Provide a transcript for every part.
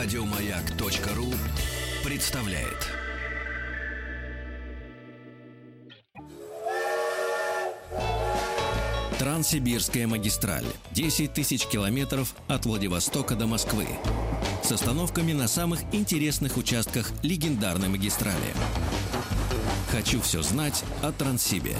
Радиомаяк.ру представляет. Транссибирская магистраль. 10 тысяч километров от Владивостока до Москвы. С остановками на самых интересных участках легендарной магистрали. Хочу все знать о Транссибе.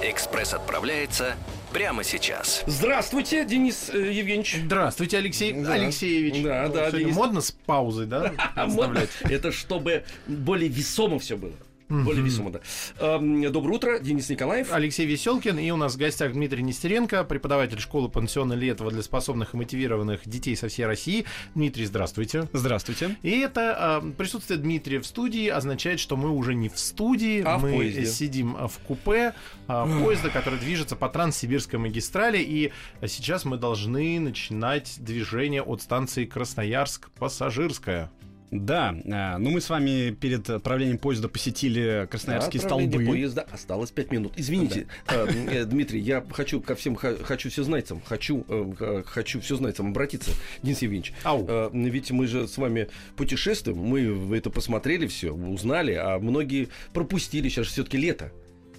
Экспресс отправляется прямо сейчас. Здравствуйте, Денис э, Евгеньевич. Здравствуйте, Алексей Да. Алексеевич. Да, да, Сегодня Денис. модно с паузой, да? А Оставлять. Это чтобы более весомо все было. Более весомо, да. Эм, Доброе утро, Денис Николаев. Алексей Веселкин, и у нас в гостях Дмитрий Нестеренко, преподаватель школы пансиона Летова для способных и мотивированных детей со всей России. Дмитрий, здравствуйте. Здравствуйте. И это э, присутствие Дмитрия в студии означает, что мы уже не в студии, А в мы поезде. сидим э, в купе э, поезда, который движется по Транссибирской магистрали, и сейчас мы должны начинать движение от станции Красноярск-Пассажирская. Да, э, ну мы с вами перед отправлением поезда посетили красноярские Отправление столбы. поезда осталось 5 минут. Извините, э, э, Дмитрий, я хочу ко всем хочу все знайцам, хочу, э, хочу все знайцам обратиться, Денис Евгеньевич. Ау. Э, Ведь мы же с вами путешествуем, мы это посмотрели все, узнали, а многие пропустили, сейчас все-таки лето.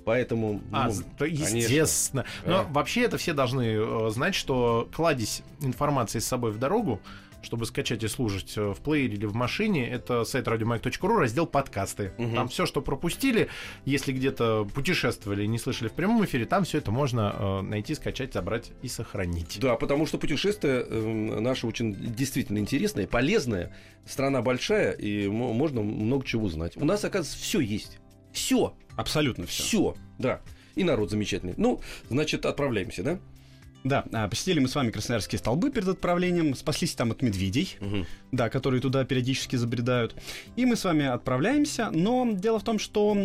Поэтому, А, ну, то конечно. естественно. Но А. вообще это все должны знать, что кладезь информации с собой в дорогу, чтобы скачать и слушать э, в плеере или в машине, это сайт радиомаяк.ру, раздел подкасты. Мгм. Там все, что пропустили, если где-то путешествовали и не слышали в прямом эфире, там все это можно э, найти, скачать, забрать и сохранить. Да, потому что путешествие э, наше очень действительно интересное, полезное. Страна большая, и мо- можно много чего узнать. У нас, оказывается, все есть. Все. Абсолютно все. Все. Да. И народ замечательный. Ну, значит, отправляемся, да? Да, а, посетили мы с вами красноярские столбы перед отправлением, спаслись там от медведей, да, которые туда периодически забредают. И мы с вами отправляемся, но дело в том, что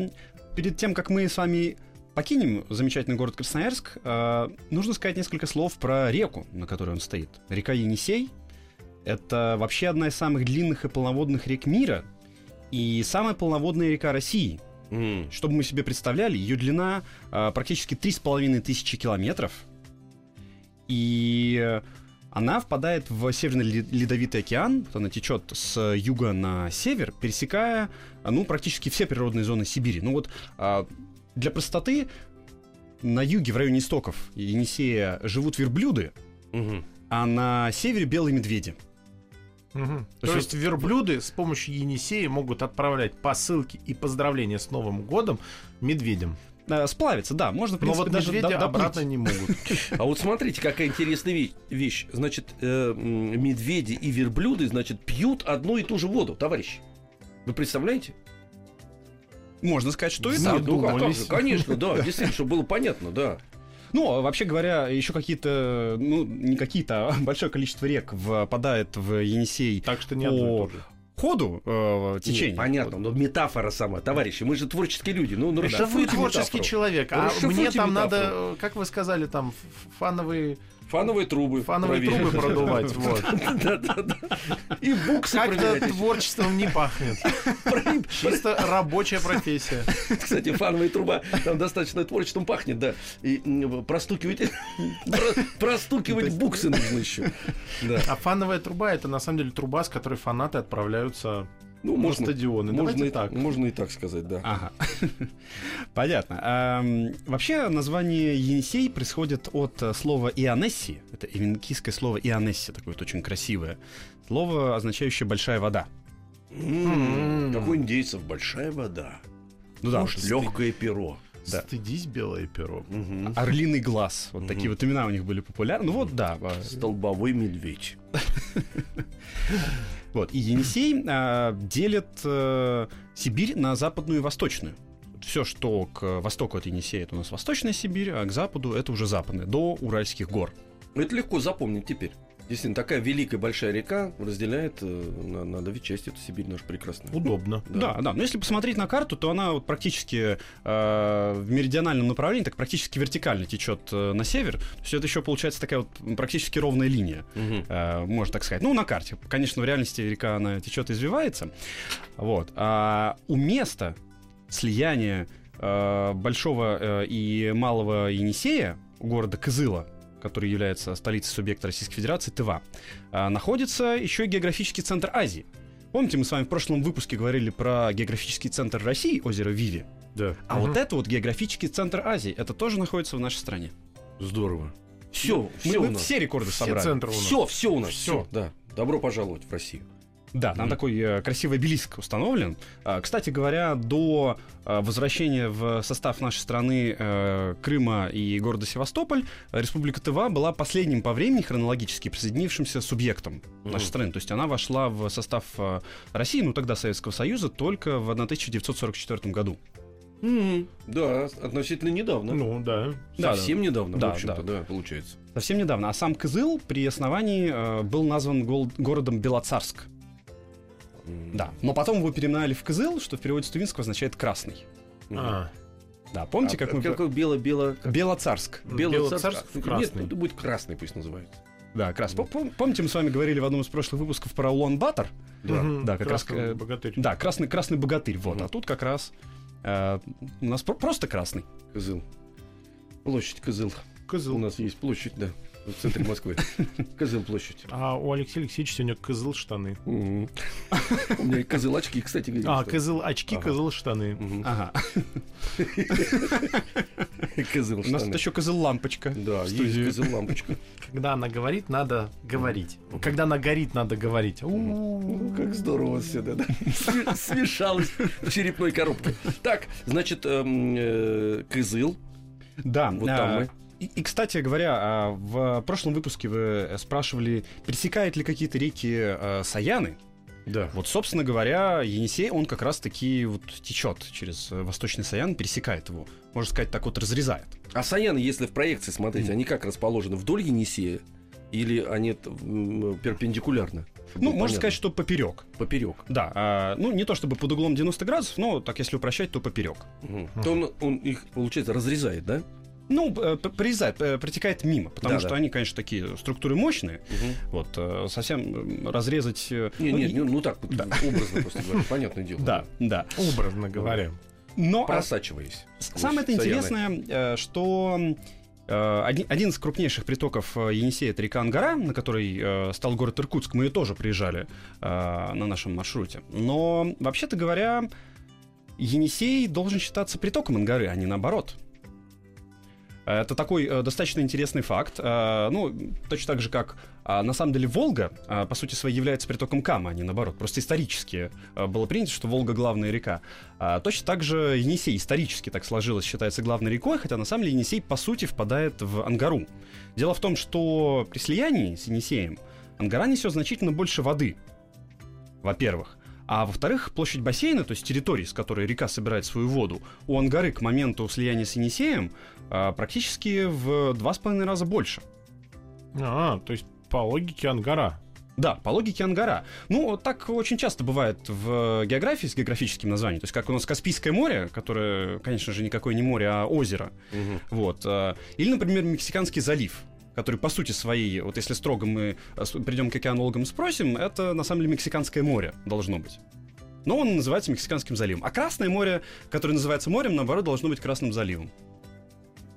перед тем, как мы с вами покинем замечательный город Красноярск, э, нужно сказать несколько слов про реку, на которой он стоит. Река Енисей — это вообще одна из самых длинных и полноводных рек мира, и самая полноводная река России — М. чтобы мы себе представляли, ее длина а, практически 3,5 тысячи километров. И э, она впадает в Северный Ле- Ледовитый океан. Вот Она течет с юга на север, пересекая ну, практически все природные зоны Сибири. Ну вот а, для простоты на юге, в районе истоков Енисея, живут верблюды, Мгм. а на севере белые медведи. Мгм. То То есть есть верблюды с помощью Енисея могут отправлять посылки и поздравления с Новым годом медведям. А, Сплавиться, да, можно, в Но принципе, вот даже медведи обратно не могут. А вот смотрите, какая интересная ве- вещь. Значит, э, медведи и верблюды, значит, пьют одну и ту же воду, товарищи. Вы представляете? Можно сказать, что и Да. так. Ну, как же, конечно, да, действительно, чтобы было понятно, да. Ну, а вообще говоря, еще какие-то, ну, не какие-то, а большое количество рек впадает в Енисей Так что не по одно и то же. Ходу э, течения. Нет, понятно, но метафора сама, товарищи, мы же творческие люди, ну, ну расшифруйте творческий метафору. человек, а мне там метафору. надо, как вы сказали, там фановые, Фановые трубы. фановые проверить. трубы продувать. Вот. И буксы Как-то проверять. творчеством не пахнет. Чисто рабочая профессия. Кстати, фановая труба там достаточно творчеством пахнет, да. И простукивать, про- простукивать буксы нужно еще. Да. А фановая труба это на самом деле труба, с которой фанаты отправляются Ну, на можно, стадионы. можно, Давайте и, так. можно и так сказать, да. Ага. Понятно. Ам, вообще название Енисей происходит от э, слова Ионесси. Это ивенкийское слово Ионесси, такое вот очень красивое. Слово, означающее большая вода. М, М. Как у индейцев большая вода. Ну да, Может, легкое перо. Да. Стыдись, белое перо. Мгм. Орлиный глаз. Вот Мгм. такие вот имена у них были популярны. Ну вот, да. а, Столбовой медведь. Вот. И Енисей а, делит э, Сибирь на западную и восточную. Все, что к востоку от Енисея, это у нас восточная Сибирь, а к западу это уже западная, до Уральских гор. Это легко запомнить теперь. Действительно, такая великая большая река разделяет э, на, на две части эту Сибирь нашу прекрасную. Удобно. Да, да. Но если посмотреть на карту, то она вот практически э, в меридиональном направлении, так практически вертикально течет э, на север. То есть это еще получается такая вот практически ровная линия, Мгм. э, можно так сказать. Ну, на карте. Конечно, в реальности река она течет и извивается. Вот. А у места слияния э, большого э, и малого Енисея, у города Кызыла, который является столицей субъекта Российской Федерации, Тыва, а, находится еще и географический центр Азии. Помните, мы с вами в прошлом выпуске говорили про географический центр России, озеро Виви? Да. А вот это вот географический центр Азии, это тоже находится в нашей стране. Здорово. Все, Мы, все мы у нас. все рекорды Все собрали. центры у нас. Все, все у нас. Всё. Все, да. Добро пожаловать в Россию. Да, там Мгм. такой э, красивый обелиск установлен. А, кстати говоря, до э, возвращения в состав нашей страны э, Крыма и города Севастополь, Республика Тыва была последним по времени хронологически присоединившимся субъектом Мгм. нашей страны. То есть она вошла в состав э, России, ну тогда Советского Союза, только в 1944 году. Мгм. Да, относительно недавно. Ну, да. Да, Совсем недавно, Да, в общем-то, да. да, получается. Совсем недавно. А сам Кызыл при основании э, был назван гол- городом Белоцарск. Да. Но потом его переименовали в Кызыл, что в переводе с тувинского означает красный. А, Да, помните, А как мы... Какой бело-бело... как- Белоцарск. Белоцарск Нет, красный. ну, будет красный пусть называется. Да, красный. Пом- пом- Помните, мы с вами говорили в одном из прошлых выпусков про Улан-Батор? Мгм. Да, как раз, Красный э, богатырь. Да, красный, красный богатырь. Вот, Мгм. а тут как раз э, у нас про- просто красный. Кызыл. Площадь Кызыл. У Кызыл. нас есть площадь, да, в центре Москвы. Кызыл площадь. А у Алексея Алексеевича сегодня кызыл штаны. У меня и козыл очки, кстати. А, кызыл очки, Ага. кызыл штаны. Ага. Козыл У нас тут еще козыл лампочка. Да, есть козыл лампочка. Когда она говорит, надо говорить. Когда она горит, надо говорить. Ну, Как здорово все это, Смешалось в черепной коробке. Так, значит, эм, э, кызыл. Да, Вот а, там мы. И, и, кстати говоря, а, в прошлом выпуске вы э, спрашивали, пересекают ли какие-то реки э, Саяны. Да. Вот, собственно говоря, Енисей, он как раз-таки вот течет через э, Восточный Саян, пересекает его. Можно сказать, так вот разрезает. А Саяны, если в проекции смотреть, они как расположены? Вдоль Енисея? Или они перпендикулярно? Ну, можно понятно. сказать, что поперек. Поперек. Да, а, ну не то чтобы под углом 90 градусов, но так если упрощать, то поперек. Мгм. То он, он их, получается, разрезает, да? Ну, э, прорезает, э, протекает мимо, потому Да, что да. они, конечно, такие структуры мощные. Вот э, совсем разрезать. э, Не, ну, не, и- не, ну так, Да. образно просто говоря, понятное дело. Да, да. Образно говоря. Но а, Просачиваясь. самое это интересное, что один, один из крупнейших притоков Енисея это река Ангара, на которой э, стал город Иркутск. Мы ее тоже приезжали э, на нашем маршруте. Но вообще-то говоря, Енисей должен считаться притоком Ангары, а не наоборот. Это такой э, достаточно интересный факт. Э, ну, точно так же, как а, на самом деле Волга, а, по сути своей, является притоком Кама, а не наоборот. Просто исторически э, было принято, что Волга главная река. А, точно так же Енисей исторически так сложилось, считается главной рекой, хотя на самом деле Енисей, по сути, впадает в Ангару. Дело в том, что при слиянии с Енисеем Ангара несет значительно больше воды, во-первых. А во-вторых, площадь бассейна, то есть территории, с которой река собирает свою воду, у Ангары к моменту слияния с Енисеем а, практически в два с половиной раза больше. А, то есть по логике Ангара. Да, по логике Ангара. Ну, так очень часто бывает в географии с географическим названием. То есть, как у нас Каспийское море, которое, конечно же, никакое не море, а озеро. Мгм. Вот. а, Или, например, Мексиканский залив который по сути своей, вот если строго мы с- придем к океанологам и спросим, это на самом деле Мексиканское море должно быть. Но он называется Мексиканским заливом. А Красное море, которое называется морем, наоборот, должно быть Красным заливом.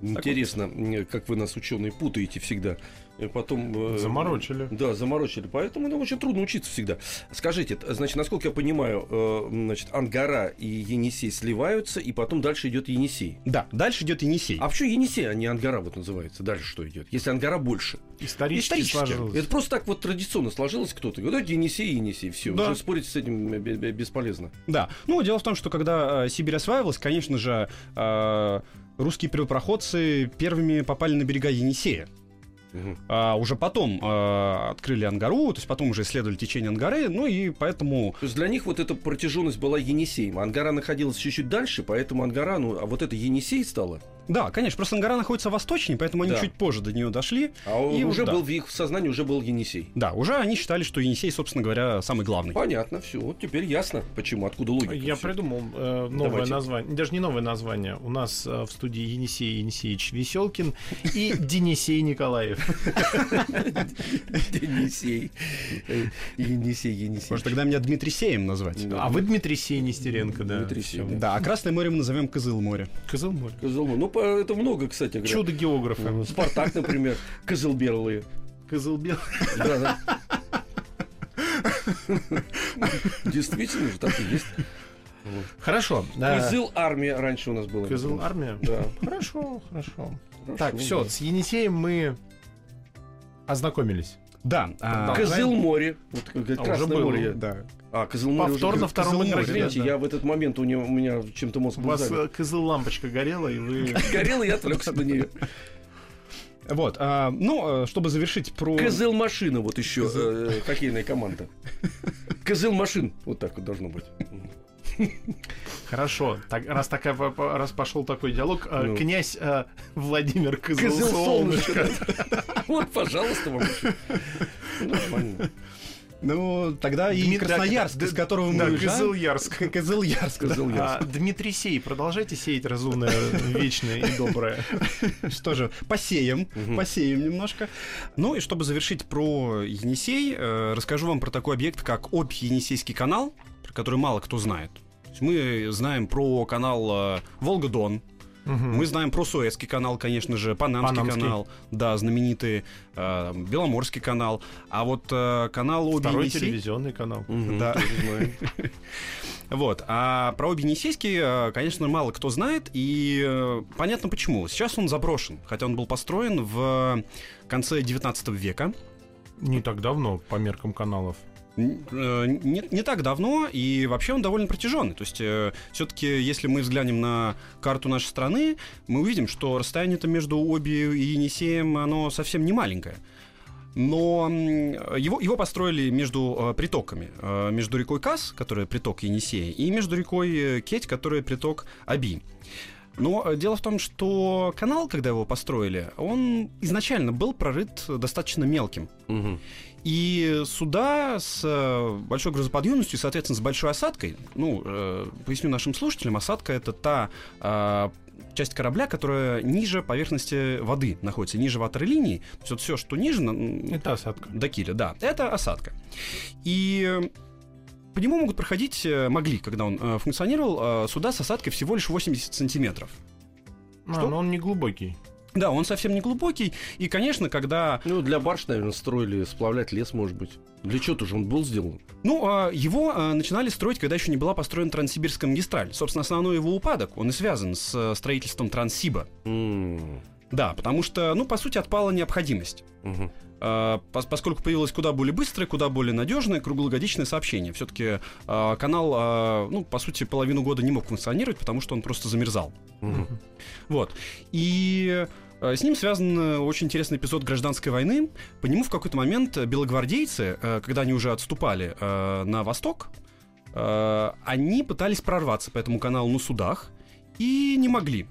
Интересно, м, как вы нас, ученые, путаете всегда. И потом... э, Заморочили. Да, заморочили. Поэтому нам очень трудно учиться всегда. Скажите, значит, насколько я понимаю, э, значит, Ангара и Енисей сливаются, и потом дальше идет Енисей. Да, дальше идет Енисей. А почему Енисей, а не Ангара вот называется? Дальше что идет? Если Ангара больше. Исторически, сложилось. Это просто так вот традиционно сложилось кто-то. Говорит, «Давайте Енисей, Енисей, все. Да. Уже спорить с этим э, бе- бе- бесполезно. Да. Ну, дело в том, что когда э, Сибирь осваивалась, конечно же, э, русские первопроходцы первыми попали на берега Енисея. Мгм. А уже потом э, открыли Ангару, то есть потом уже исследовали течение Ангары, ну и поэтому... То есть для них вот эта протяженность была Енисеем. Ангара находилась чуть-чуть дальше, поэтому Ангара, ну, а вот это Енисей стало. Да, конечно, просто Ангара находится восточнее, поэтому они Да. чуть позже до нее дошли. А И уже да. был в их сознании уже был Енисей. Да, уже они считали, что Енисей, собственно говоря, самый главный. Понятно, все. Вот теперь ясно, почему, откуда логика. Я всё. придумал э, новое Давайте. название. Даже не новое название. У нас э, в студии Енисей Енисеевич Веселкин и Денисей Николаев. Енисей. Э, Енисей, Енисей. Может, тогда меня Дмитрий Сеем назвать? А вы Дмитрий Сей Нестеренко, да. Дмитрий Сей, Всё. да. А Красное море мы назовем Кызыл море. Кызыл море. Козлому. Ну, по- это много, кстати говоря. Чудо географа. Спартак, например, Козылберлые. Козылбел. Да, да. Действительно же так и есть. Хорошо. да. Козыл армия раньше у нас была. Козыл армия. Да. Хорошо, хорошо. Так, все, с Енисеем мы ознакомились. Да. а, Да. Козыл море. Вот, говорит, А, уже Красное было. море. я- Да. А, Козыл море уже Повтор на втором игроке, Извините, да. я в этот момент у, него, у меня чем-то мозг У вас э, козыл лампочка горела, и вы... Горел, и я отвлекся на нее. Вот. а, ну, э, чтобы завершить про... Козыл машина, вот еще э, хоккейная команда. Козыл машин. Вот так вот должно быть. Хорошо. Так, раз, такая, раз пошел такой диалог, э, Ну. князь э, Владимир Козыл, Козыл Солнышко. солнышко. да. Вот, пожалуйста, вам. Нормально. Ну, тогда и Красноярск, из которого мы да, уезжаем. Козылярск. да. Козыл А, Дмитрий Сей, продолжайте сеять разумное, вечное и доброе. Что же, посеем, посеем немножко. Ну и чтобы завершить про Енисей, э, расскажу вам про такой объект, как Обь-Енисейский канал, про который мало кто знает. Мы знаем про канал э, Волга-Дон, Мгм. мы знаем про Суэцкий канал, конечно же, Панамский, Панамский. канал, да, знаменитый э, Беломорский канал, а вот э, канал Второй Обь-Енисей... телевизионный канал. Мгм, Да. Вот. А про Обь-Енисейский, э, конечно, мало кто знает, и э, понятно почему. Сейчас он заброшен, хотя он был построен в конце 19 века. Не так давно, по меркам каналов. Э, Не, не так давно, и вообще он довольно протяженный. То есть, все-таки, если мы взглянем на карту нашей страны, мы увидим, что расстояние-то между Оби и Енисеем, оно совсем не маленькое. Но его, его построили между э, притоками. Э, между рекой Кас, которая приток Енисея, и между рекой э, Кеть, которая приток Аби. Но э, дело в том, что канал, когда его построили, он изначально был прорыт достаточно мелким. Мгм. И суда с э, большой грузоподъемностью, соответственно, с большой осадкой, ну, э, поясню нашим слушателям, осадка это та э, часть корабля, которая ниже поверхности воды находится, ниже ватерлинии. То есть вот все, что ниже, Это осадка. до киля, да, это осадка. И по нему могут проходить, могли, когда он функционировал, суда с осадкой всего лишь 80 сантиметров. А, Что? но он не глубокий. Да, он совсем не глубокий, и, конечно, когда Ну, для барж, наверное, строили сплавлять лес, может быть. Для чего-то же он был сделан. Ну, а, его а, начинали строить, когда еще не была построена Транссибирская магистраль. Собственно, основной его упадок, он и связан с э, строительством Транссиба. М, Да, потому что, ну, по сути, отпала необходимость. мгм. А, пос- поскольку появилось куда более быстрое, куда более надежное круглогодичное сообщение. Все-таки канал, а, ну, по сути, половину года не мог функционировать, потому что он просто замерзал. Мгм. Вот. И с ним связан э, очень интересный эпизод гражданской войны. По нему в какой-то момент э, белогвардейцы, э, когда они уже отступали э, на восток, э, они пытались прорваться по этому каналу на судах и не могли.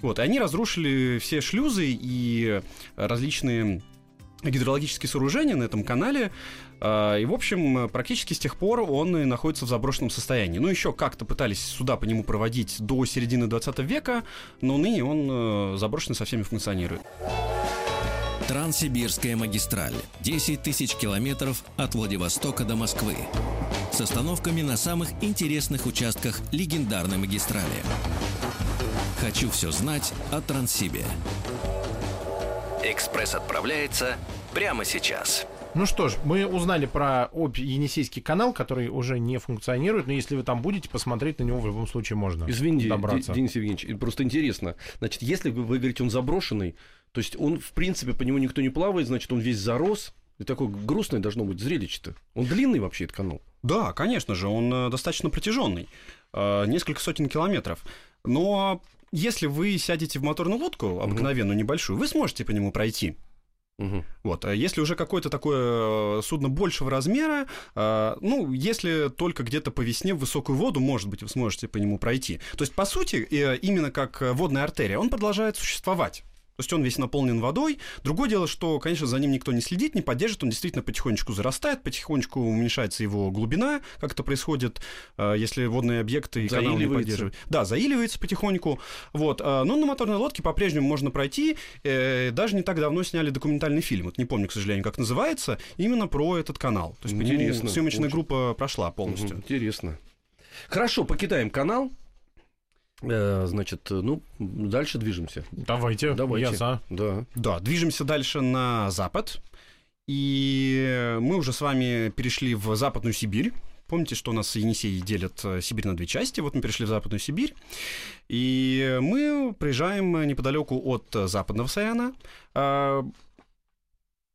Вот, и они разрушили все шлюзы и э, различные гидрологические сооружения на этом канале. э, И, в общем, практически с тех пор он и находится в заброшенном состоянии. Ну, еще как-то пытались суда по нему проводить до середины 20 века, но ныне он э, заброшенный со всеми функционирует. Транссибирская магистраль. 10 тысяч километров от Владивостока до Москвы. С остановками на самых интересных участках легендарной магистрали. Хочу все знать о Транссибе. Экспресс отправляется прямо сейчас. Ну что ж, мы узнали про Обь Енисейский канал, который уже не функционирует, но если вы там будете, посмотреть на него в любом случае можно. Извините, добраться. Де- Денис Евгеньевич, просто интересно. Значит, если вы, вы говорите, он заброшенный, то есть он, в принципе, по нему никто не плавает, значит, он весь зарос. И такое грустное должно быть зрелище-то. Он длинный вообще, этот канал. Да, конечно же, он э, достаточно протяженный. э, Несколько сотен километров. Но если вы сядете в моторную лодку, обыкновенную, небольшую, вы сможете по нему пройти. Мгм. Вот, а если уже какое-то такое э, судно большего размера, э, ну, если только где-то по весне в высокую воду, может быть, вы сможете по нему пройти. То есть, по сути, э, именно как водная артерия, он продолжает существовать. Есть он весь наполнен водой. Другое дело, что, конечно, за ним никто не следит, не поддержит. Он действительно потихонечку зарастает, потихонечку уменьшается его глубина, как это происходит, э, если водные объекты и каналы не поддерживают. Да, заиливается потихоньку. Вот. э, Но на моторной лодке по-прежнему можно пройти. Э, Даже не так давно сняли документальный фильм. Вот не помню, к сожалению, как называется. Именно про этот канал. То есть Интересно. съемочная Очень. группа прошла полностью. Интересно. Хорошо, покидаем канал. Э, Значит, ну, дальше движемся. Давайте, Давайте. я за. Да. Да, движемся дальше на запад. И мы уже с вами перешли в Западную Сибирь. Помните, что у нас Енисей делят э, Сибирь на две части? Вот мы перешли в Западную Сибирь. И мы приезжаем неподалеку от э, Западного Саяна. А,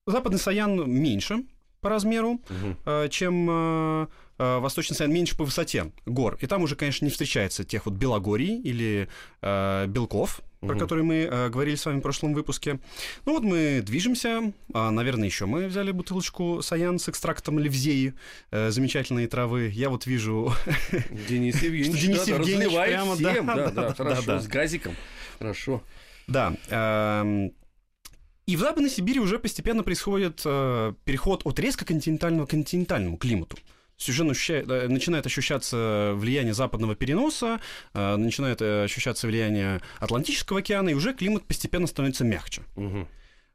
Западный Саян меньше по размеру, э, чем э, Восточный Саян меньше по высоте гор. И там уже, конечно, не встречается тех вот Белогорий или э, Белков, про Мгм. которые мы э, говорили с вами в прошлом выпуске. Ну вот мы движемся. А, наверное, еще мы взяли бутылочку Саян с экстрактом левзеи, э, замечательные травы. Я вот вижу... Денис Евгеньевич, Денис да, Евгеньевич прямо, всем. да, Да, да, да, да, хорошо, да. с газиком. Хорошо. Да. эм, И в Западной Сибири уже постепенно происходит э, переход от резко континентального к континентальному климату. То есть уже ощуща- э, начинает ощущаться влияние западного переноса, э, начинает э, ощущаться влияние Атлантического океана, и уже климат постепенно становится мягче. Мгм.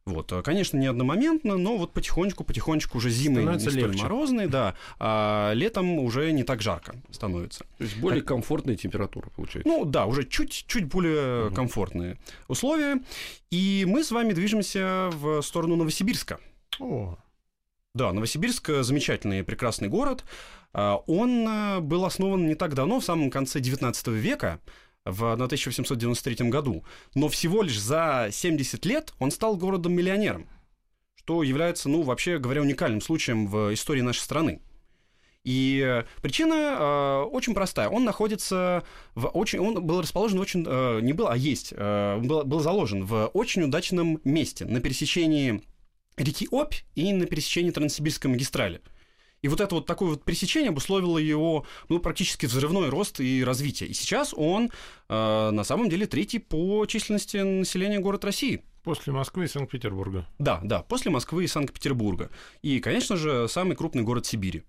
Вот, конечно, не одномоментно, но вот потихонечку, потихонечку уже зимы не Становится столь легче. морозные, да, а летом уже не так жарко становится. То есть более комфортная температура получается. Ну да, уже чуть, чуть более Мгм. комфортные условия. И мы с вами движемся в сторону Новосибирска. О, Да, Новосибирск э, замечательный прекрасный город. А, Он э, был основан не так давно, в самом конце 19 века, в 1893 году. Но всего лишь за 70 лет он стал городом-миллионером, что является, ну, вообще говоря, уникальным случаем в истории нашей страны. И э, причина э, очень простая. Он находится в очень... Он был расположен очень... э, не был, а есть. э, был, был заложен в очень удачном месте на пересечении реки Обь и на пересечении Транссибирской магистрали. И вот это вот такое вот пересечение обусловило его ну, практически взрывной рост и развитие. И сейчас он э, на самом деле третий по численности населения город России. после Москвы и Санкт-Петербурга. Да, да, после Москвы и Санкт-Петербурга. И, конечно же, самый крупный город Сибири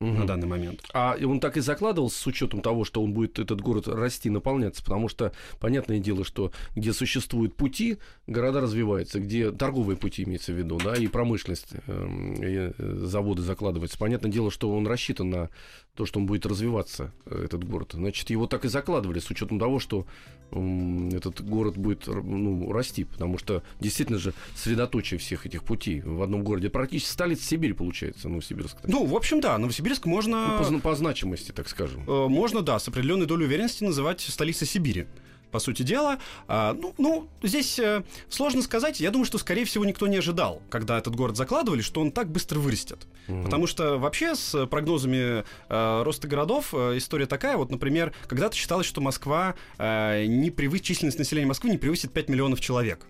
Мгм. на данный момент. А он так и закладывался с учетом того, что он будет этот город расти, наполняться, потому что понятное дело, что где существуют пути, города развиваются, где торговые пути имеется в виду, да, и промышленность, эм, и, э, заводы закладываются. Понятное дело, что он рассчитан на то, что он будет развиваться, э, этот город. Значит, его так и закладывали с учетом того, что м, этот город будет ну, расти, потому что действительно же средоточие всех этих путей в одном городе. Практически столица Сибири получается, Новосибирск. Ну, в общем, да, Новосибирск можно... Ну, по, по значимости, так скажем. Э, можно, да, с определенной долей уверенности называть столицей Сибири. По сути дела, А, ну, ну, здесь э, сложно сказать. Я думаю, что, скорее всего, никто не ожидал, когда этот город закладывали, что он так быстро вырастет. Мгм. Потому что вообще с прогнозами э, роста городов э, история такая. Вот, например, когда-то считалось, что Москва не превысит, численность населения Москвы не превысит 5 миллионов человек.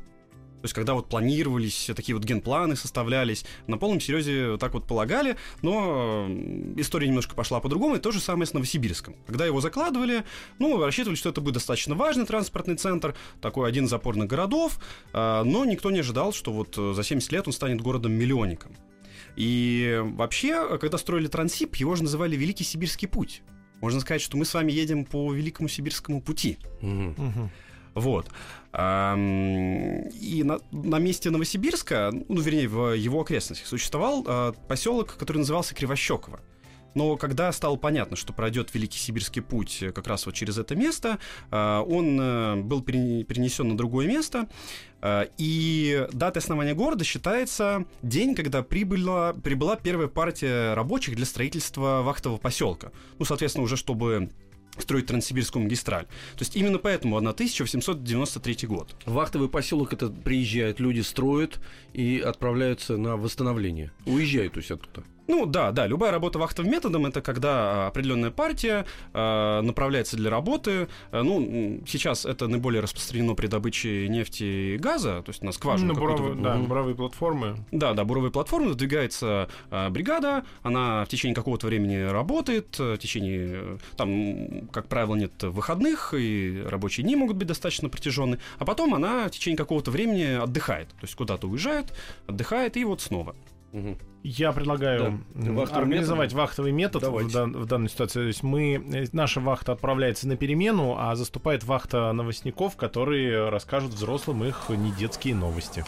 То есть, когда вот планировались, такие вот генпланы составлялись, на полном серьезе так вот полагали, но э, история немножко пошла по-другому, и то же самое с Новосибирском. Когда его закладывали, ну, рассчитывали, что это будет достаточно важный транспортный центр, такой один из опорных городов, э, но никто не ожидал, что вот э, за 70 лет он станет городом-миллионником. И вообще, когда строили Трансип, его же называли Великий Сибирский путь. Можно сказать, что мы с вами едем по Великому Сибирскому пути. Мгм. Вот. И на, на месте Новосибирска, ну, вернее, в его окрестностях, существовал а, поселок, который назывался Кривощеково. Но когда стало понятно, что пройдет Великий Сибирский путь э, как раз вот через это место, а, он э, был перене- перенесен на другое место. а, И датой основания города считается день, когда прибыла, прибыла первая партия рабочих для строительства вахтового поселка. Ну, соответственно, уже чтобы строить Транссибирскую магистраль. То есть именно поэтому 1893 год. Вахтовый поселок это приезжают, люди строят и отправляются на восстановление. Уезжают, то есть оттуда. Ну да, да, любая работа вахтовым методом это когда а, определенная партия а, направляется для работы. А, ну, сейчас это наиболее распространено при добыче нефти и газа, то есть на скважину. на буровые, да, Мгм. буровые платформы. Да, да, буровые платформы, двигается а, бригада, она в течение какого-то времени работает, э, в течение, э, там, как правило, нет выходных, и рабочие дни могут быть достаточно протяженные, а потом она в течение какого-то времени отдыхает, то есть куда-то уезжает, отдыхает, и вот снова. Я предлагаю Да. Вахтовый организовать вахтовый метод в, дан- в данной ситуации. То есть мы, э, наша вахта отправляется на перемену, а заступает вахта новостников, которые расскажут взрослым их недетские новости.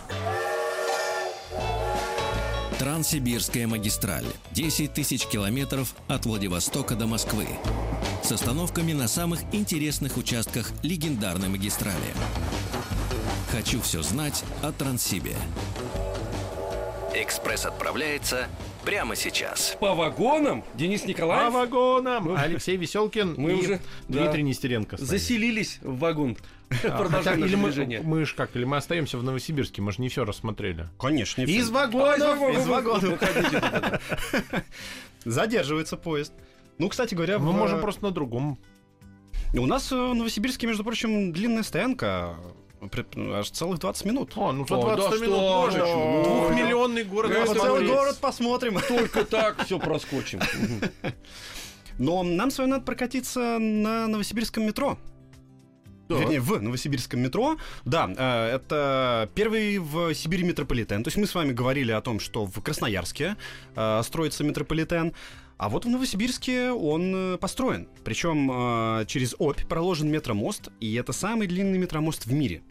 Транссибирская магистраль. 10 тысяч километров от Владивостока до Москвы. с остановками на самых интересных участках легендарной магистрали. Хочу все знать о Транссибе. Экспресс отправляется прямо сейчас. По вагонам, Денис По Николаев, вагонам! Алексей Веселкин мы и уже, Дмитрий да, Нестеренко. заселились в вагон. А, хотя, Продолжаем или мы, мы ж как, или мы остаемся в Новосибирске, мы же не все рассмотрели. Конечно, не Из всё. вагонов! Из вагонов. Задерживается поезд. Ну, кстати говоря, Мы в- можем просто на другом. у нас э, в Новосибирске, между прочим, длинная стоянка. э, Аж целых 20 минут. О, ну за О, 20 да минут что можно. же, ну, Двухмиллионный город посмотреть. целый город посмотрим. Только так все проскочим. Но нам с вами надо прокатиться на новосибирском метро. Так. Вернее, в новосибирском метро. Да, э, это первый в Сибири метрополитен. То есть мы с вами говорили о том, что в Красноярске э, строится метрополитен. А вот в Новосибирске он э, построен. Причем э, через Обь проложен метромост, и это самый длинный метромост в мире.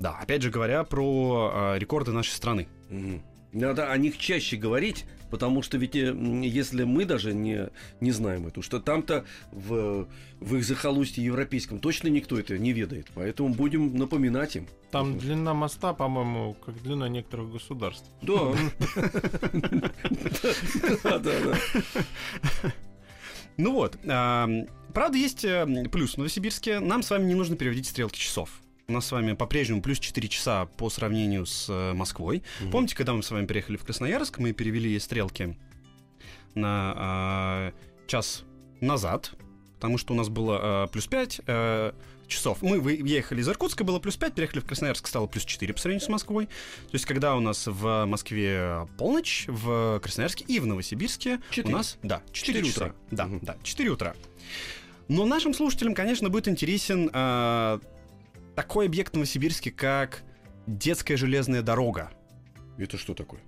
Да, опять же говоря про э, рекорды нашей страны. Мгм. Надо о них чаще говорить, потому что ведь э, если мы даже не, не знаем это, что там-то в, в их захолустье европейском точно никто это не ведает. Поэтому будем напоминать им. Там длина моста, по-моему, как длина некоторых государств. Да. Да, да, да. Ну вот, правда, есть э, плюс в Новосибирске. Нам с вами не нужно переводить стрелки часов. У нас с вами по-прежнему плюс 4 часа по сравнению с э, Москвой. Помните, когда мы с вами приехали в Красноярск, мы перевели стрелки на а, час назад, потому что у нас было а, плюс 5 э, часов. Мы выехали из Иркутска, было плюс 5, переехали в Красноярск, стало плюс 4 по сравнению с Москвой. То есть, когда у нас в Москве полночь, в Красноярске и в Новосибирске Четыре. у нас, да, 4, Четыре часа. утра. Да, Мгм. да, 4 утра. Но нашим слушателям, конечно, будет интересен а, такой объект в Новосибирске, как детская железная дорога. Это что такое?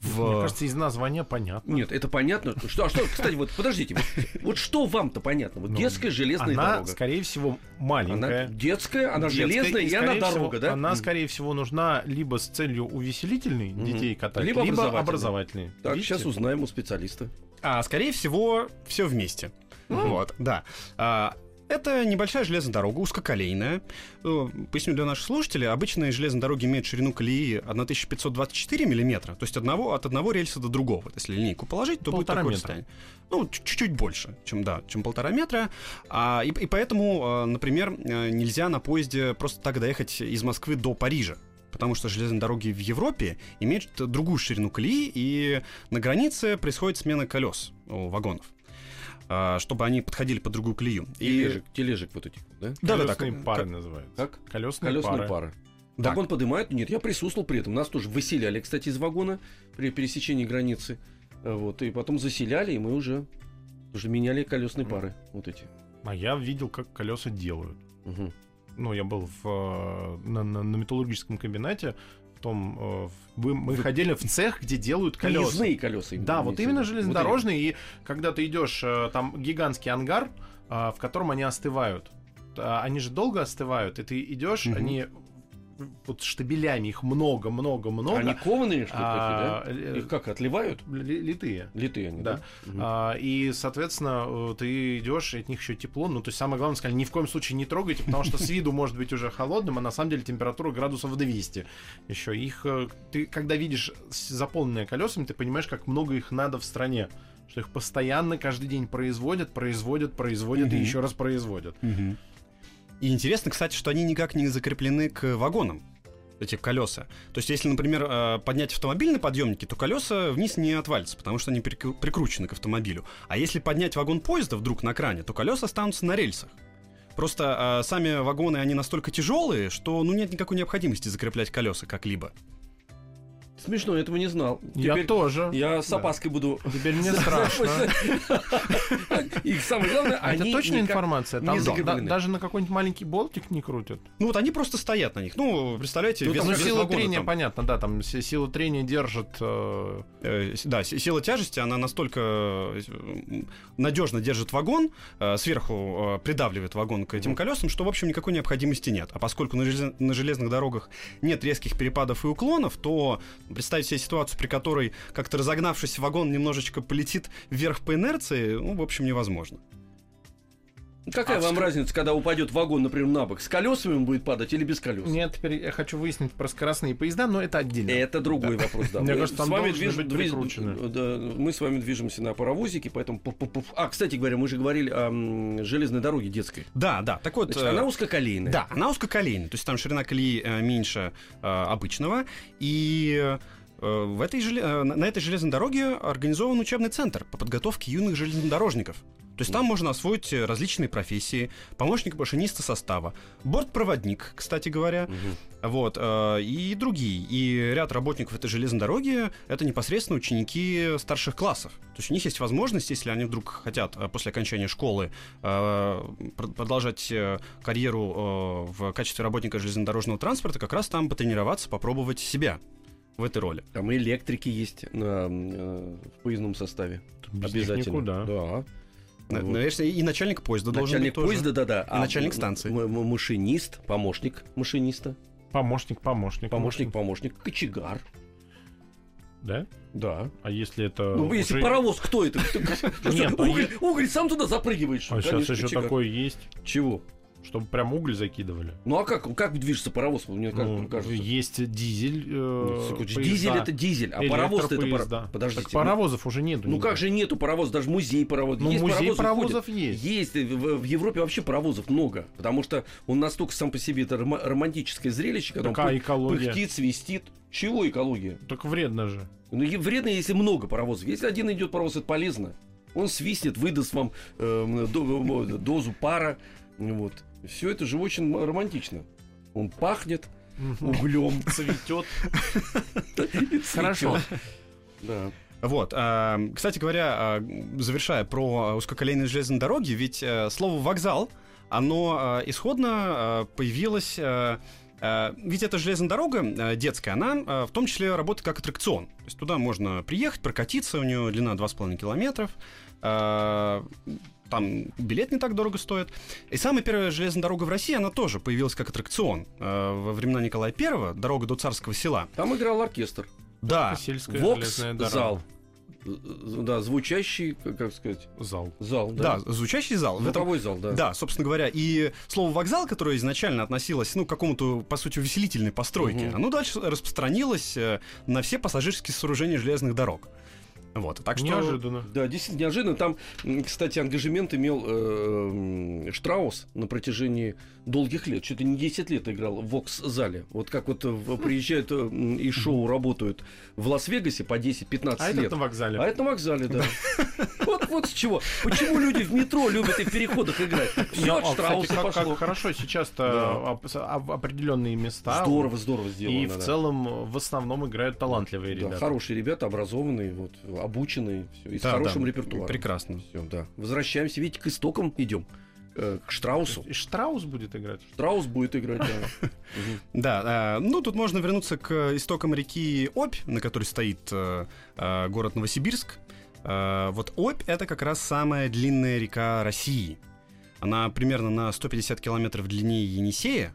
В... Мне кажется, из названия понятно. Нет, это понятно. Что, а что, кстати, вот подождите, вот, вот что вам-то понятно? Вот Ну, детская железная она, дорога. скорее всего, Она маленькая. детская, она детская, железная, и, она скорее дорога, всего, да? Она, скорее всего, нужна либо с целью увеселительной Мгм. детей катать, Либо либо, образовательной. образовательной. Так, Видите? сейчас узнаем у специалиста. А, скорее всего, все вместе. Вот, да. А, это небольшая железная дорога, узкоколейная. Э, Поясню для наших слушателей. Обычные железные дороги имеют ширину колеи 1524 миллиметра, то есть одного, от одного рельса до другого. Если линейку положить, то будет Полтора такое метра. расстояние. Ну, чуть- чуть-чуть больше, чем, да, чем полтора метра. А, и, и поэтому, э, например, э, нельзя на поезде просто так доехать из Москвы до Парижа. Потому что железные дороги в Европе имеют другую ширину колеи, и на границе происходит смена колес у вагонов, чтобы они подходили под другую колею. И Тележек, тележек вот этих, да? Да-да-да, Колесные как- пары как- называются. Как? Колесные, Колесные пары. пары. Да. Вагон поднимают? Нет, я присутствовал при этом. Нас тоже выселяли, кстати, из вагона при пересечении границы. А Вот, и потом заселяли, и мы уже, уже меняли колесные пары. Вот эти. А я видел, как колеса делают. Мгм. Ну, я был в, э, на, на- на металлургическом комбинате. Том, э, мы, мы Вы- ходили в цех, где делают колеса. Поездные колеса. Да, вот именно железнодорожные. И когда ты идешь, э, там гигантский ангар, а, в котором они остывают. Они же долго остывают, и ты идешь, Мгм. они вот штабелями, их много-много-много. Они кованые, что ли, А, такие, да? э, Их как, отливают? ли- литые. Литые они, да? Да. Мгм. А, и, соответственно, э, ты идешь, и от них еще тепло. Ну, то есть самое главное, сказали, ни в коем случае не трогайте, потому что с виду может быть уже холодным, а на самом деле температура градусов 200. Еще их, э, ты когда видишь заполненные колесами, ты понимаешь, как много их надо в стране. Что их постоянно каждый день производят, производят, производят и Мгм. еще раз производят. И интересно, кстати, что они никак не закреплены к вагонам эти колеса. То есть, если, например, э, поднять автомобиль на подъемнике, то колеса вниз не отвалятся, потому что они прикру- прикручены к автомобилю. А если поднять вагон поезда вдруг на кране, то колеса останутся на рельсах. Просто э, сами вагоны, они настолько тяжелые, что ну, нет никакой необходимости закреплять колеса как-либо. Смешно, я этого не знал. Я Теперь тоже. Я с Да. опаской буду... Теперь мне страшно. И самое главное, А это они точная информация? Там да- даже на какой-нибудь маленький болтик не крутят. Ну вот они просто стоят на них. Ну, представляете, Ну, вес, там Ну, вес сила вагона трения, там, понятно, да, там си- сила трения держит. э, э, да, сила тяжести, она настолько надежно держит вагон, э, сверху э, придавливает вагон к этим колесам, что, в общем, никакой необходимости нет. А поскольку на, желез- на железных дорогах нет резких перепадов и уклонов, то Представить себе ситуацию, при которой как-то разогнавшись вагон немножечко полетит вверх по инерции, ну, в общем, невозможно. Какая А вам разница, когда упадет вагон, например, на бок? С колесами он будет падать или без колес? Нет, теперь я хочу выяснить про скоростные поезда, но это отдельно. Это другой вопрос, да. Мне Мы кажется, с там вами должны быть движ- движ- да, мы с вами движемся на паровозике, поэтому... А, кстати говоря, мы же говорили о железной дороге детской. Да, да. Так вот, Значит, э, она узкоколейная. Да, она узкоколейная, то есть там ширина колеи э, меньше э, обычного, и в этой желе- э, на этой железной дороге организован учебный центр по подготовке юных железнодорожников. То есть там можно освоить э, различные профессии, помощник машиниста состава, бортпроводник, кстати говоря, Мгм. вот, э, и другие. И ряд работников этой железной дороги — это непосредственно ученики старших классов. То есть у них есть возможность, если они вдруг хотят э, после окончания школы э, пр- продолжать э, карьеру э, в качестве работника железнодорожного транспорта, как раз там потренироваться, попробовать себя в этой роли. Там и электрики есть на, э, в поездном составе. Без Обязательно. никуда. Да. На- Вот. Наверное, и начальник поезда должен Начальник быть тоже. поезда, да-да. И начальник станции. м- м- машинист, помощник машиниста, Помощник, помощник. помощник, помощник, кочегар. Да? Да. А если это... Ну, если уже- паровоз, кто это? Нет, а уголь, е- уголь сам туда запрыгиваешь. А сейчас Конечно, еще такое есть, Чего? Чтобы прям уголь закидывали. Ну а как, как движется паровоз, мне как- Ну, кажется? есть дизель. э, поезда, дизель это дизель, а паровоз это паровоз. Подождите. Так паровозов уже нету. Ну как же нету паровоза, даже музей паровозов. Ну, есть музей паровозов ходят. есть. Есть, в, в Европе вообще паровозов много, потому что он настолько сам по себе это рома- романтическое зрелище, когда Так, а он пы- экология? пыхтит, свистит. Чего экология? Так вредно же. Ну, вредно, если много паровозов. Если один идет паровоз, это полезно. Он свистнет, выдаст вам э, до- э, дозу пара. Вот. Все это же очень романтично. Он пахнет углем. Цветет. Хорошо. Да. Вот. а, Кстати говоря, а, завершая про узкоколейные железные дороги, ведь э, слово вокзал, оно э, исходно появилось. э, э, Ведь эта железная дорога детская, она в том числе работает как аттракцион. То есть туда можно приехать, прокатиться, у нее длина 2,5 километров. Там билет не так дорого стоит. И самая первая железная дорога в России, она тоже появилась как аттракцион. Э, Во времена Николая I, дорога до Царского села. Там играл оркестр. Да, Сельская Вокс железная дорога. зал. З- Да, звучащий, как сказать, Зал. зал, да. да, звучащий зал. В этом Звуковой зал, да. Да, собственно говоря, и слово вокзал, которое изначально относилось, ну, к какому-то, по сути, увеселительной постройке, Мгм. оно дальше распространилось э, на все пассажирские сооружения железных дорог. Вот, так что... Неожиданно. Да, действительно неожиданно. Там, кстати, ангажемент имел э, Штраус на протяжении долгих лет. Что-то не 10 лет играл в Вокс-зале. Вот как вот в- приезжают э, и шоу работают в Лас-Вегасе по 10-15 А лет. этот на вокзале. А это на вокзале, да. Вот, вот с чего. Почему люди в метро любят и в переходах играть? Не, Все а, от кстати, Штрауса как, пошло. как хорошо сейчас-то определенные места. Здорово, здорово сделано. И в да. целом в основном играют талантливые Да, ребята. хорошие ребята, образованные, вот, обученные, всё, и с Да, хорошим да, репертуаром. Прекрасно. Все, да. Возвращаемся, видите, к истокам идем. э, К Штраусу. И Штраус будет играть. Штраус будет играть, да. Да, э, ну тут можно вернуться к истокам реки Обь, на которой стоит э, город Новосибирск. Вот Обь это как раз самая длинная река России. Она примерно на 150 километров длиннее Енисея.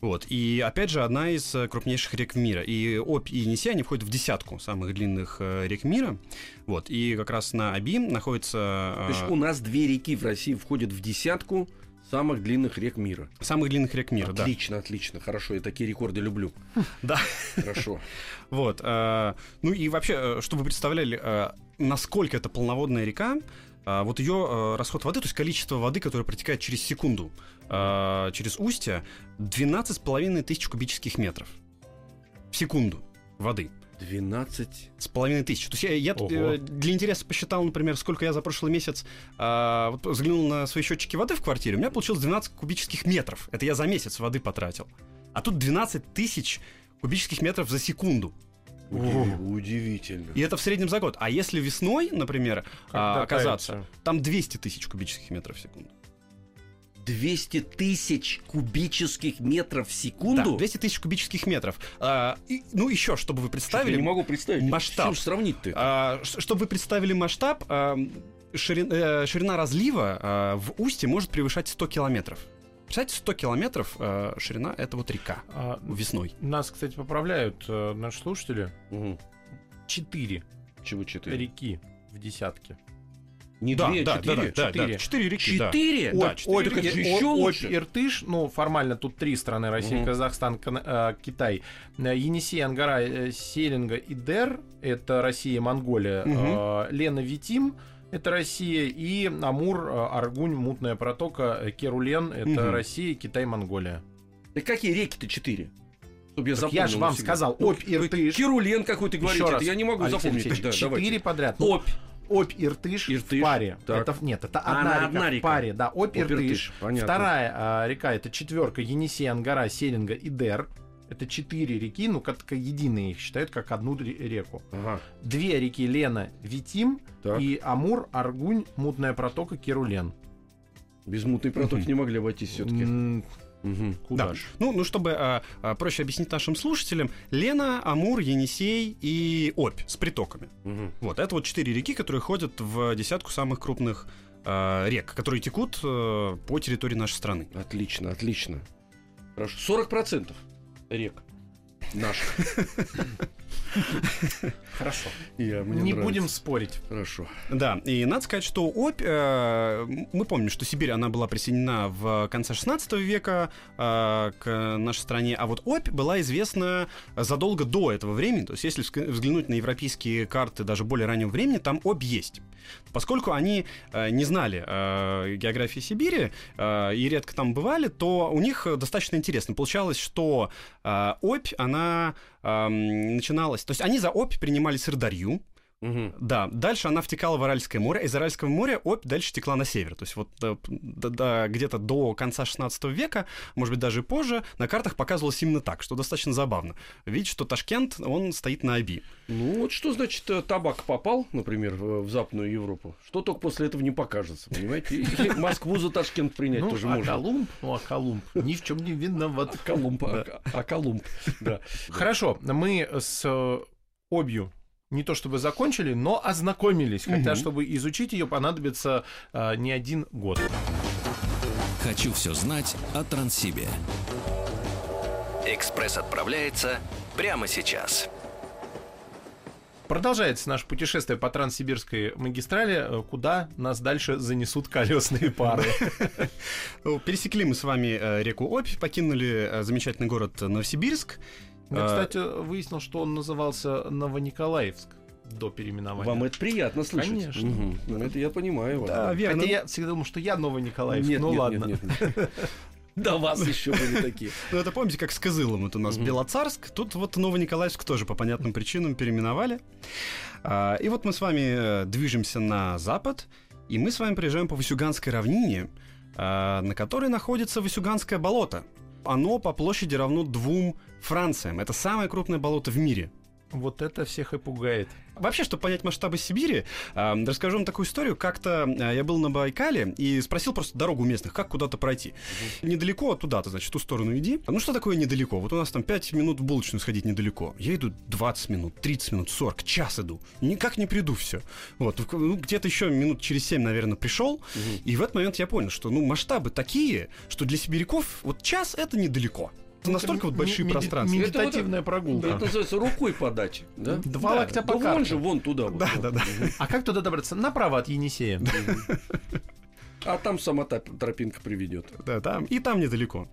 Вот, и опять же, одна из э, крупнейших рек мира. И Обь и Енисей, они входят в десятку самых длинных э, рек мира. Вот, и как раз на Оби находится... э, То есть у нас две реки в России входят в десятку самых длинных рек мира. самых длинных рек мира, да. Отлично, отлично, хорошо, я такие рекорды люблю. Да. Хорошо. Вот. ну и вообще, чтобы вы представляли, насколько это полноводная река, вот ее расход воды, то есть количество воды, которое протекает через секунду э, через устье, 12,5 тысяч кубических метров в секунду воды. 12. С половиной тысяч. То есть я, я Ого. э, для интереса посчитал, например, сколько я за прошлый месяц э, вот взглянул на свои счетчики воды в квартире. У меня получилось 12 кубических метров. Это я за месяц воды потратил. А тут 12 тысяч кубических метров за секунду. Удиви- Удивительно. И это в среднем за год. А если весной, например, Когда оказаться, там 200 тысяч кубических метров в секунду. 200 тысяч кубических метров в Да, секунду? 200 тысяч кубических метров. А, и- ну, еще, чтобы вы Я представили... не могу представить. масштаб. Сравнить-то? а, чтобы вы представили масштаб, а, ширин- э, ширина разлива а, в устье может превышать 100 километров. Представляете, 100 километров э, ширина — это вот река А, весной. нас, кстати, поправляют э, наши слушатели. Мгм. Четыре Чего четыре? реки в десятке. Не Да, две, да, четыре? да, да, Четыре. да, четыре реки, да. Четыре? Да, Обь, четыре Обь, Так же еще Обь, лучше. Иртыш, ну, формально тут три страны, Россия, Мгм. Казахстан, э, Китай. Енисей, Ангара, э, Селинга и Дер, это Россия, Монголия. Э, Лена, Витим, это Россия. И Амур, э, Аргунь, Мутная протока, Керулен, это Мгм. Россия, Китай, Монголия. Да какие реки-то четыре? Чтобы я Так запомнил я же вам навсегда. сказал, Ну, Обь, Иртыш. Кирулен какой ты говорите, раз, я не могу Алексей запомнить. Да, четыре подряд. Ну, Обь. Обь, Иртыш, Иртыш, в паре. так. Это, нет, это А, одна, она река, одна в река. паре. Да, Обь, Иртыш. Иртыш, понятно. Вторая а, река это четверка Енисей, Ангара, Селинга и Дер. Это четыре реки, ну как единые их считают как одну ре- реку. Ага, Две реки Лена, Витим так. и Амур, Аргунь, Мутная протока, Керулен. Без мутной протоки не могли обойтись все-таки. М, Куда Да. ж? Ну, ну чтобы а, а, проще объяснить нашим слушателям, Лена, Амур, Енисей и Обь с притоками. Вот, это вот четыре реки, которые ходят в десятку самых крупных а, рек, которые текут э, по территории нашей страны. Отлично, отлично. Хорошо. 40% рек наших. Хорошо. Я, мне Не нравится. будем спорить. Хорошо. Да, и надо сказать, что Обь, э, мы помним, что Сибирь, она была присоединена в конце 16 века э, к нашей стране, а вот Обь была известна задолго до этого времени, то есть если взг- взглянуть на европейские карты даже более раннего времени, там Обь есть. Поскольку они э, не знали э, географии Сибири э, и редко там бывали, то у них достаточно интересно. Получалось, что э, Обь, она начиналась... То есть они за Обь принимали Сырдарью, Мгм. да, дальше она втекала в Аральское море, из Аральского моря Обь дальше текла на север. То есть вот до- до- где-то до конца 16 века, может быть, даже и позже, на картах показывалось именно так, что достаточно забавно. Видите, что Ташкент, он стоит на Оби. Ну, вот что значит э, табак попал, например, в, Западную Европу? Что только после этого не покажется, понимаете? И Москву за Ташкент принять Ну, тоже а можно. Колумб? Ну, а Колумб ни в чем не виноват. Колумб, а, а Колумб, да. Хорошо, мы с э, Обью не то чтобы закончили, но ознакомились. Хотя, Мгм. чтобы изучить ее, понадобится э, не один год. Хочу все знать о Транссибе. Экспресс отправляется прямо сейчас. Продолжается наше путешествие по Транссибирской магистрали, э, куда нас дальше занесут колесные пары. Пересекли мы с вами э, реку Обь, покинули э, замечательный город Новосибирск. Я, А, кстати, выяснил, что он назывался Новониколаевск до переименования. Вам это приятно слышать. Конечно. Ну, Это я понимаю. вас. Да, верно. Хотя я всегда думал, что я Новониколаевск. Нет, ну нет, ладно. нет, нет, нет. До вас еще были такие. Ну, это помните, как с Кызылом, это у нас. Белоцарск, тут вот Новониколаевск тоже по понятным причинам переименовали. А, И вот мы с вами э, движемся на запад, и мы с вами приезжаем по Васюганской равнине, а, на которой находится Васюганское болото. Оно по площади равно двум Франциям. Это самое крупное болото в мире. Вот это всех и пугает. Вообще, чтобы понять масштабы Сибири, э, расскажу вам такую историю. Как-то э, я был на Байкале и спросил просто дорогу местных, как куда-то пройти. Недалеко туда-то, значит, ту сторону иди. Ну что такое недалеко? Вот у нас там 5 минут в булочную сходить недалеко. Я иду 20 минут, 30 минут, 40, час иду. Никак не приду все. Вот, ну, где-то еще минут через 7, наверное, пришел. И в этот момент я понял, что ну масштабы такие, что для сибиряков вот час это недалеко. Это настолько вот большие пространства. Медитативная Да, прогулка. Это называется рукой подать. Да? Два локтя по вон же, вон туда. вот. Да, да, да. А как туда добраться? Направо от Енисея. А там сама та тропинка приведет. Да, там, и там недалеко.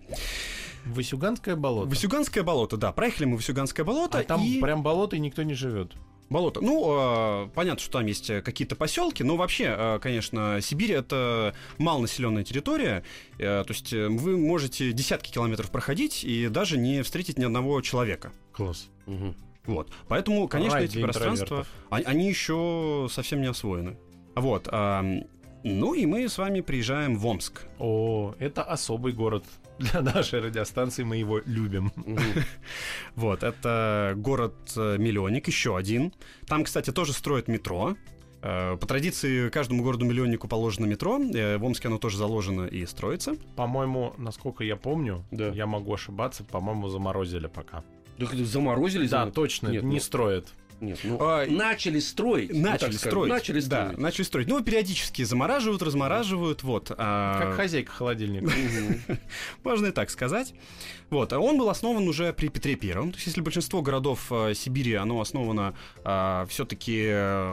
Васюганское болото. Васюганское болото, да. Проехали мы Васюганское болото. А там и... прям болото и никто не живет. Болото. Ну, э, понятно, что там есть э, какие-то поселки, но вообще, э, конечно, Сибирь это малонаселенная территория. э, то есть э, вы можете десятки километров проходить и даже не встретить ни одного человека. Класс. Мгм. Вот. Поэтому, конечно, Рай эти пространства, а- они еще совсем не освоены. Вот. ам, ну и мы с вами приезжаем в Омск. О, это особый город для нашей радиостанции, мы его любим. Вот, это город-миллионник, еще один. Там, кстати, тоже строят метро. Э, По традиции, каждому городу-миллионнику положено метро. Э, В Омске оно тоже заложено и строится. По-моему, насколько я помню, Да. я могу ошибаться, по-моему, заморозили пока. Да заморозили? Да, точно, Нет, не ну- строят. Нет, ну, А, начали строить. ну, Начали так скажем, строить. Начали да, строить. начали строить. Ну, периодически замораживают, размораживают, вот. а, Как хозяйка холодильника. Можно и так сказать. Вот. а Он был основан уже при Петре Первом. То есть, если большинство городов э, Сибири, оно основано все-таки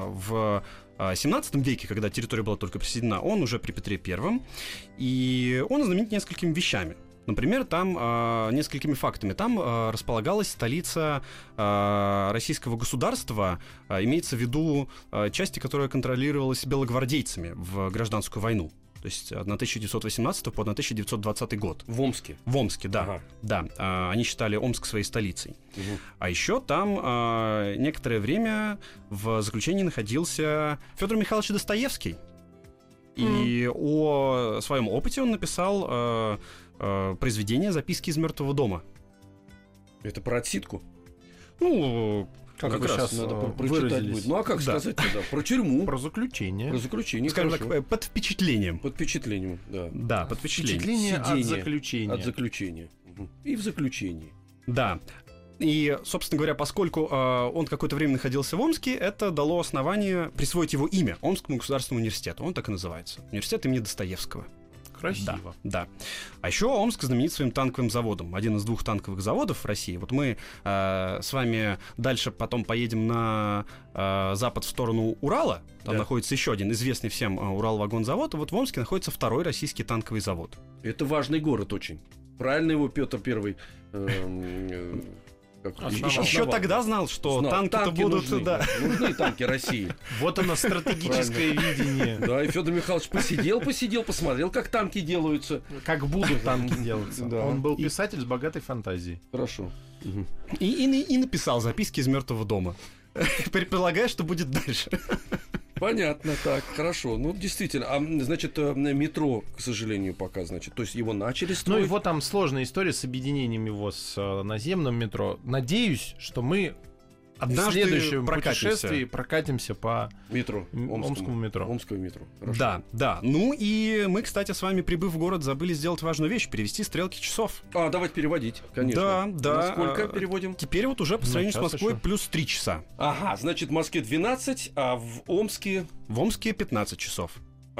в э, 17 веке, когда территория была только присоединена, он уже при Петре Первом. И он знаменит несколькими вещами. Например, там э, несколькими фактами. Там э, располагалась столица э, российского государства, э, имеется в виду э, части, которая контролировалась белогвардейцами в гражданскую войну. То есть от 1918 по 1920 год. В Омске. В Омске, да. Ага. Да, а, они считали Омск своей столицей. Мгм. А еще там а, некоторое время в заключении находился Федор Михайлович Достоевский. И о своем опыте он написал а, а, произведение «Записки из мертвого дома». Это про отсидку? Ну, Как как вы раз щас, Надо э, прочитать будет. Ну а как Да. сказать тогда? Про тюрьму, Про заключение. про заключение. скажем хорошо. так, э, под впечатлением. Под впечатлением, да. Да, под впечатлением. Впечатление от Сидение. заключения. От заключения. И в заключении. Да. И, собственно говоря, поскольку э, он какое-то время находился в Омске, это дало основание присвоить его имя Омскому государственному университету. Он так и называется. Университет имени Достоевского. Красиво. Да. А еще Омск знаменит своим танковым заводом. Один из двух танковых заводов в России. Вот мы э, с вами дальше потом поедем на э, запад в сторону Урала. Там Да. находится еще один известный всем э, Урал-вагонзавод. Вот в Омске находится второй российский танковый завод. Это важный город очень. Правильно его Петр Первый как- Основал. Еще тогда знал, что Знал. танки-то Танки будут... нужны. Да. Нужны танки России. Вот оно стратегическое видение. Да, и Федор Михайлович посидел, посидел, посмотрел, как танки делаются. Как будут танки делаться. Да. Он был И- писатель с богатой фантазией. Хорошо. И, и- и написал записки из мертвого дома. Предполагаю, что будет дальше. Понятно, так, хорошо. Ну, действительно. А, значит, э, метро, к сожалению, пока, значит, то есть его начали Ну строить. и вот там сложная история с объединением его с э, наземным метро. Надеюсь, что мы в Однажды следующем прокатимся. путешествии прокатимся по метро. м- омскому метро. Омского метро. Хорошо. Да, да. Ну и мы, кстати, с вами, прибыв в город, забыли сделать важную вещь — перевести стрелки часов. А, давайте переводить, конечно. Да, да. На сколько А, переводим? Теперь вот уже по Ну, сравнению с час Москвой еще. плюс 3 часа. Ага, значит, в Москве 12, а в Омске... В Омске 15 часов.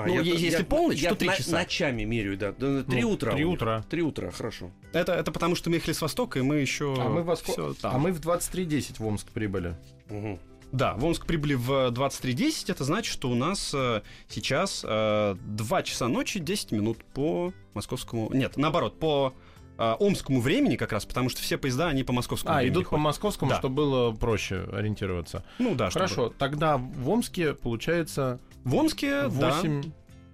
А, Ну, я- если я- полночь, я то три на- часа. ночами меряю, да. Три Ну, утра. три утра. Три утра, хорошо. Это, это потому, что мы ехали с востока, и мы еще... А мы, во там. а мы в 23.10 в Омск прибыли. Мгм. Да, в Омск прибыли в 23.10. Это значит, что у нас э, сейчас э, 2 часа ночи 10 минут по московскому... Нет, наоборот, по э, омскому времени как раз, потому что все поезда, они по московскому А, времени идут по московскому, Да. чтобы было проще ориентироваться. Ну да, чтобы- Хорошо, тогда в Омске получается В Омске, 8...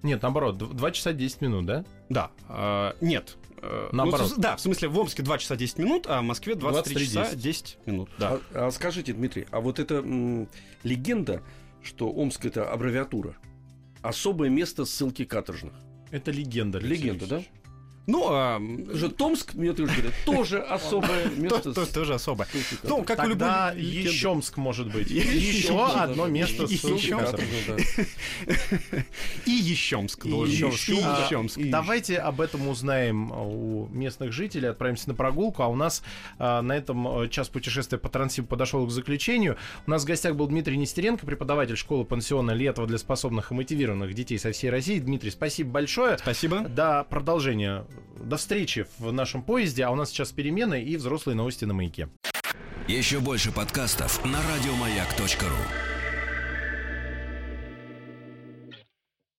Нет, наоборот, 2 часа 10 минут, да? да. Да, э, нет. э, Наоборот. ну, да, в смысле, в Омске 2 часа 10 минут, а в Москве 23 часа 23:10. 10 минут. Да. А, а скажите, Дмитрий, а вот эта м, легенда, что Омск это аббревиатура, особое место ссылки каторжных. Это легенда. Алексей Легенда, да? Алексеевич. Ну, а, Же Томск, мне тоже говорят, тоже особое то- место то- тоже особо. ссылки Ну, как у легенды. Ещомск может быть. Еще одно место. Да. И Ещомск И должен быть. Давайте об этом узнаем у местных жителей, отправимся на прогулку. А у нас а, на этом э, час путешествия по Транссибу подошел к заключению. У нас в гостях был Дмитрий Нестеренко, преподаватель школы пансиона Летова для способных и мотивированных детей со всей России. Дмитрий, спасибо большое. Спасибо. До продолжения. До встречи в нашем поезде. А у нас сейчас перемены и взрослые новости на маяке. Еще больше подкастов на радиомаяк.ру.